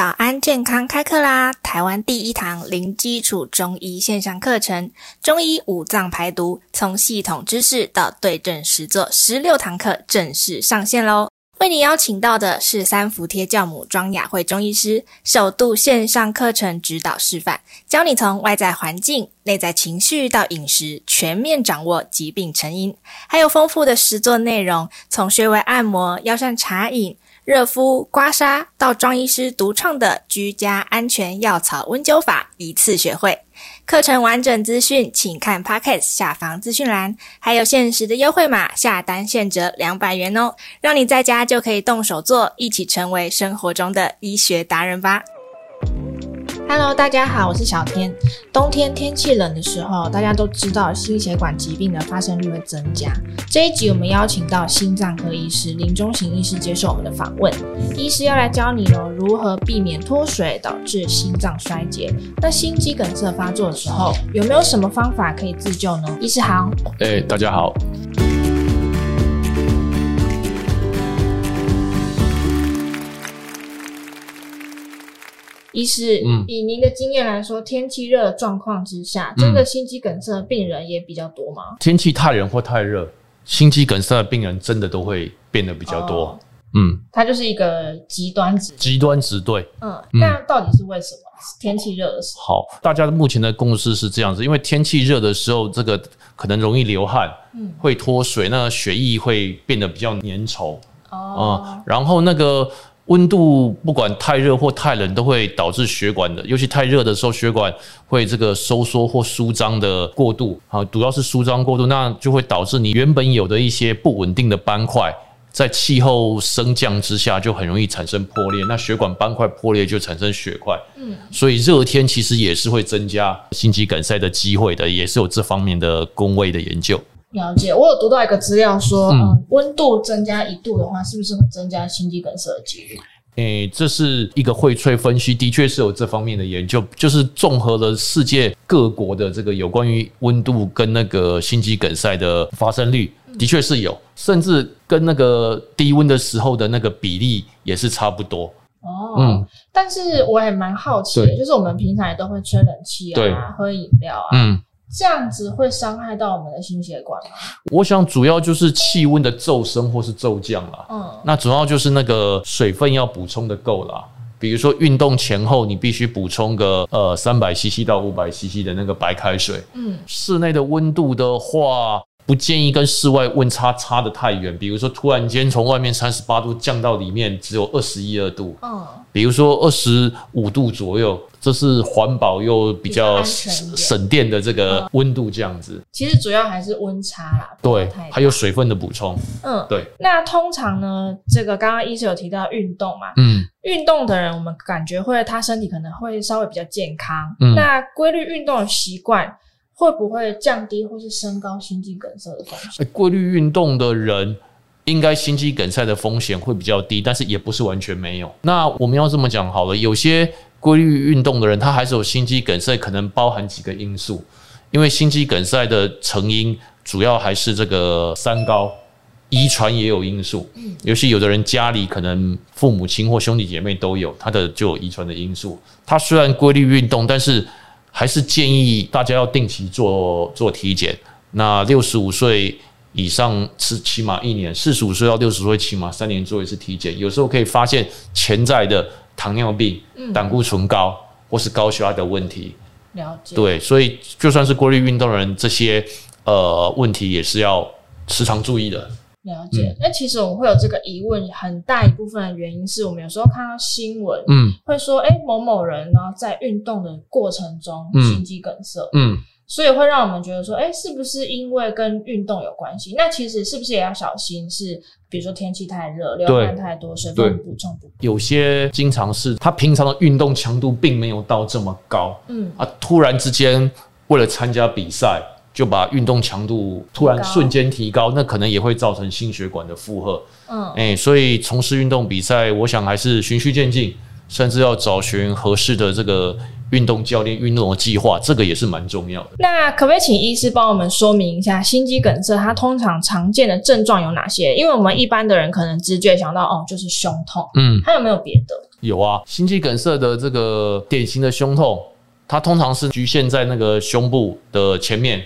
早安健康开课啦！台湾第一堂零基础中医线上课程，中医五脏排毒，从系统知识到对症实作，十六堂课正式上线喽！为你邀请到的是三伏贴教母庄雅慧中医师，首度线上课程指导示范，教你从外在环境、内在情绪到饮食，全面掌握疾病成因，还有丰富的实作内容，从穴位按摩、药膳茶饮。热敷、刮痧到庄医师独创的居家安全药草温灸法，一次学会。课程完整资讯，请看 Podcast 下方资讯栏，还有限时的优惠码，下单现折两百元哦，让你在家就可以动手做，一起成为生活中的医学达人吧。Hello，大家好，我是小天。冬天天气冷的时候，大家都知道心血管疾病的发生率会增加。这一集我们邀请到心脏科医师林中行医师接受我们的访问。医师要来教你哦，如何避免脱水导致心脏衰竭。那心肌梗塞发作的时候，有没有什么方法可以自救呢？医师好。哎、大家好。医师，嗯，以您的经验来说，天气热的状况之下，真的心肌梗塞的病人也比较多吗？天气太冷或太热，心肌梗塞的病人真的都会变得比较多。哦、嗯，它就是一个极端值。极端值，对。嗯，那到底是为什么？嗯、天气热的时候。好，大家目前的共识是这样子，因为天气热的时候，这个可能容易流汗，嗯，会脱水，那血液会变得比较粘稠。哦、嗯，然后那个。温度不管太热或太冷，都会导致血管的，尤其太热的时候，血管会这个收缩或舒张的过度啊，主要是舒张过度，那就会导致你原本有的一些不稳定的斑块，在气候升降之下，就很容易产生破裂。那血管斑块破裂就产生血块，嗯，所以热天其实也是会增加心肌梗塞的机会的，也是有这方面的工位的研究。了解，我有读到一个资料说，嗯，温度增加一度的话，是不是会增加心肌梗塞的几率？诶、欸，这是一个荟萃分析，的确是有这方面的研究，就是综合了世界各国的这个有关于温度跟那个心肌梗塞的发生率，的确是有，甚至跟那个低温的时候的那个比例也是差不多。哦，嗯，但是我也蛮好奇的，就是我们平常也都会吹冷气啊，喝饮料啊，嗯。这样子会伤害到我们的心血管吗？我想主要就是气温的骤升或是骤降啦。嗯，那主要就是那个水分要补充的够啦。比如说运动前后，你必须补充个呃三百 CC 到五百 CC 的那个白开水。嗯，室内的温度的话，不建议跟室外温差差得太远。比如说突然间从外面三十八度降到里面只有二十一二度。嗯，比如说二十五度左右。这是环保又比较省电的这个温度，这样子、嗯。其实主要还是温差啦。对，还有水分的补充。嗯，对。那通常呢，这个刚刚医师有提到运动嘛，嗯，运动的人我们感觉会他身体可能会稍微比较健康。嗯，那规律运动的习惯会不会降低或是升高心肌梗塞的风险？规律运动的人应该心肌梗塞的风险会比较低，但是也不是完全没有。那我们要这么讲好了，有些。规律运动的人，他还是有心肌梗塞，可能包含几个因素。因为心肌梗塞的成因主要还是这个三高，遗传也有因素。尤其有的人家里可能父母亲或兄弟姐妹都有，他的就有遗传的因素。他虽然规律运动，但是还是建议大家要定期做做体检。那六十五岁以上是起码一年，四十五岁到六十岁起码三年做一次体检。有时候可以发现潜在的。糖尿病、胆固醇高，或是高血压的问题，了解。对，所以就算是规律运动的人，这些呃问题也是要时常注意的。了解。那、嗯、其实我们会有这个疑问，很大一部分的原因是我们有时候看到新闻，嗯，会说，哎、欸，某某人呢在运动的过程中心肌梗塞，嗯。嗯所以会让我们觉得说，哎，是不是因为跟运动有关系？那其实是不是也要小心？是比如说天气太热，流汗太多，水分补充不够。有些经常是他平常的运动强度并没有到这么高，嗯啊，突然之间为了参加比赛，就把运动强度突然瞬间提高，那可能也会造成心血管的负荷。嗯，哎，所以从事运动比赛，我想还是循序渐进，甚至要找寻合适的这个。运动教练运动的计划，这个也是蛮重要的。那可不可以请医师帮我们说明一下心肌梗塞它通常常见的症状有哪些？因为我们一般的人可能直觉想到哦，就是胸痛，嗯，还有没有别的？有啊，心肌梗塞的这个典型的胸痛，它通常是局限在那个胸部的前面，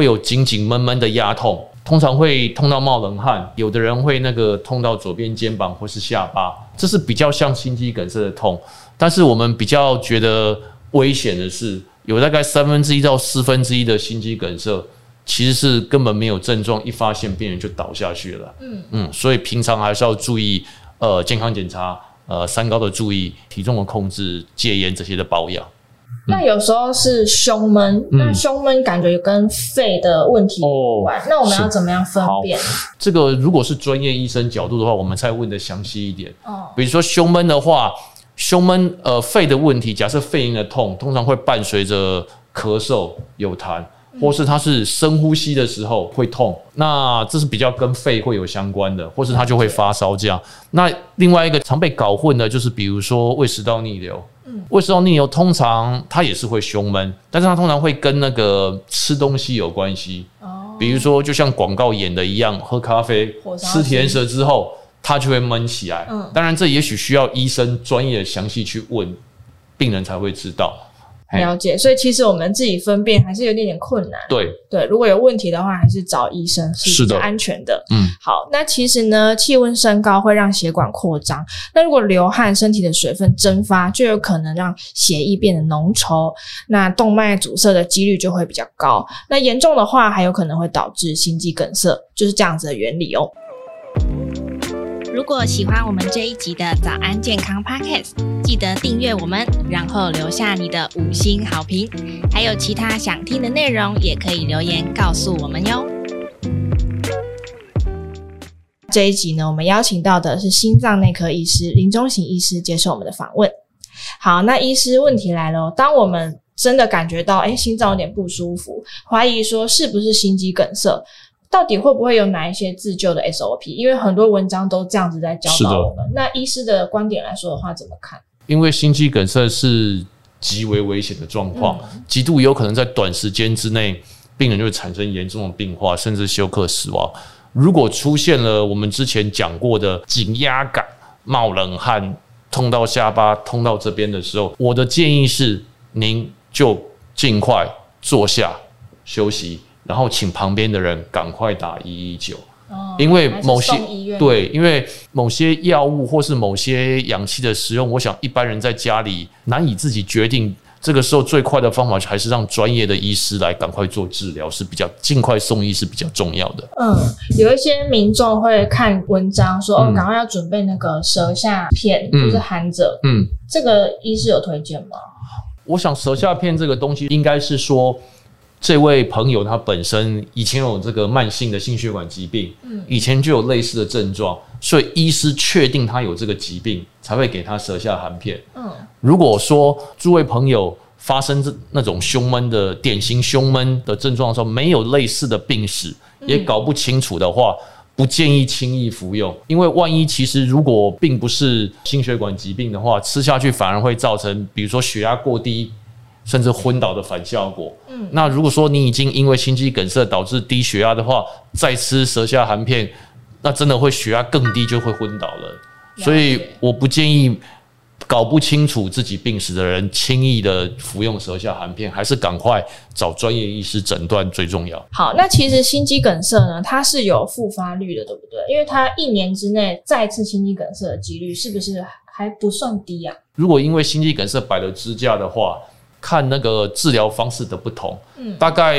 会有紧紧闷闷的压痛，通常会痛到冒冷汗，有的人会那个痛到左边肩膀或是下巴，这是比较像心肌梗塞的痛。但是我们比较觉得危险的是，有大概三分之一到四分之一的心肌梗塞。其实是根本没有症状，一发现病人就倒下去了。嗯嗯，所以平常还是要注意，呃，健康检查，呃，三高的注意，体重的控制，戒烟这些的保养。那有时候是胸闷，嗯、那胸闷感觉跟肺的问题有关，哦、那我们要怎么样分辨？这个如果是专业医生角度的话，我们再问的详细一点。哦，比如说胸闷的话，胸闷呃肺的问题，假设肺炎的痛，通常会伴随着咳嗽、有痰。或是他是深呼吸的时候会痛，那这是比较跟肺会有相关的，或是他就会发烧这样。那另外一个常被搞混的就是，比如说胃食道逆流，嗯，胃食道逆流通常它也是会胸闷，但是它通常会跟那个吃东西有关系。哦，比如说就像广告演的一样，喝咖啡、吃甜食之后，它就会闷起来。嗯，当然这也许需要医生专业详细去问病人才会知道。了解，所以其实我们自己分辨还是有点点困难。对对，如果有问题的话，还是找医生是比较安全的。的嗯，好，那其实呢，气温升高会让血管扩张，那如果流汗，身体的水分蒸发，就有可能让血液变得浓稠，那动脉阻塞的几率就会比较高。那严重的话，还有可能会导致心肌梗塞，就是这样子的原理哦。如果喜欢我们这一集的早安健康 Podcast，记得订阅我们，然后留下你的五星好评。还有其他想听的内容，也可以留言告诉我们哟。这一集呢，我们邀请到的是心脏内科医师林中行医师接受我们的访问。好，那医师问题来了，当我们真的感觉到诶心脏有点不舒服，怀疑说是不是心肌梗塞？到底会不会有哪一些自救的 SOP？因为很多文章都这样子在教导我们。那医师的观点来说的话，怎么看？因为心肌梗塞是极为危险的状况，嗯、极度有可能在短时间之内，病人就会产生严重的病化，甚至休克死亡。如果出现了我们之前讲过的紧压感、冒冷汗、痛到下巴、痛到这边的时候，我的建议是，您就尽快坐下休息。然后请旁边的人赶快打一一九，因为某些对，因为某些药物或是某些氧气的使用，我想一般人在家里难以自己决定。这个时候最快的方法还是让专业的医师来赶快做治疗，是比较尽快送医是比较重要的。嗯，有一些民众会看文章说，哦，赶快要准备那个舌下片，嗯、就是含着。嗯，这个医师有推荐吗？我想舌下片这个东西应该是说。这位朋友他本身以前有这个慢性的心血管疾病，嗯，以前就有类似的症状，所以医师确定他有这个疾病，才会给他舌下含片。嗯，如果说诸位朋友发生这那种胸闷的典型胸闷的症状的时候，没有类似的病史，也搞不清楚的话，不建议轻易服用，因为万一其实如果并不是心血管疾病的话，吃下去反而会造成，比如说血压过低。甚至昏倒的反效果。嗯，那如果说你已经因为心肌梗塞导致低血压的话，再吃舌下含片，那真的会血压更低，就会昏倒了。所以我不建议搞不清楚自己病史的人轻易的服用舌下含片，还是赶快找专业医师诊断最重要。好，那其实心肌梗塞呢，它是有复发率的，对不对？因为它一年之内再次心肌梗塞的几率是不是还不算低啊？如果因为心肌梗塞摆了支架的话。看那个治疗方式的不同，嗯，大概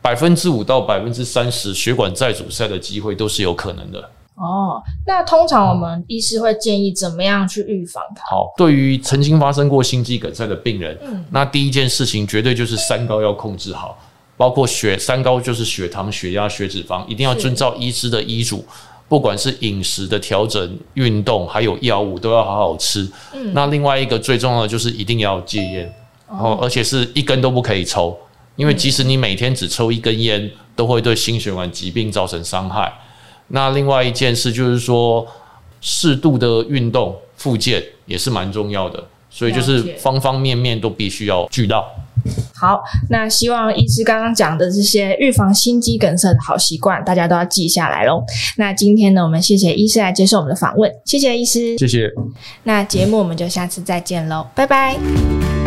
百分之五到百分之三十血管再阻塞的机会都是有可能的。哦，那通常我们医师会建议怎么样去预防它？好，对于曾经发生过心肌梗塞的病人，嗯，那第一件事情绝对就是三高要控制好，包括血三高就是血糖、血压、血脂肪，一定要遵照医师的医嘱，不管是饮食的调整、运动，还有药物都要好好吃。嗯，那另外一个最重要的就是一定要戒烟。哦，而且是一根都不可以抽，因为即使你每天只抽一根烟，都会对心血管疾病造成伤害。那另外一件事就是说，适度的运动、复健也是蛮重要的，所以就是方方面面都必须要俱到。好，那希望医师刚刚讲的这些预防心肌梗塞的好习惯，大家都要记下来喽。那今天呢，我们谢谢医师来接受我们的访问，谢谢医师，谢谢。那节目我们就下次再见喽，拜拜。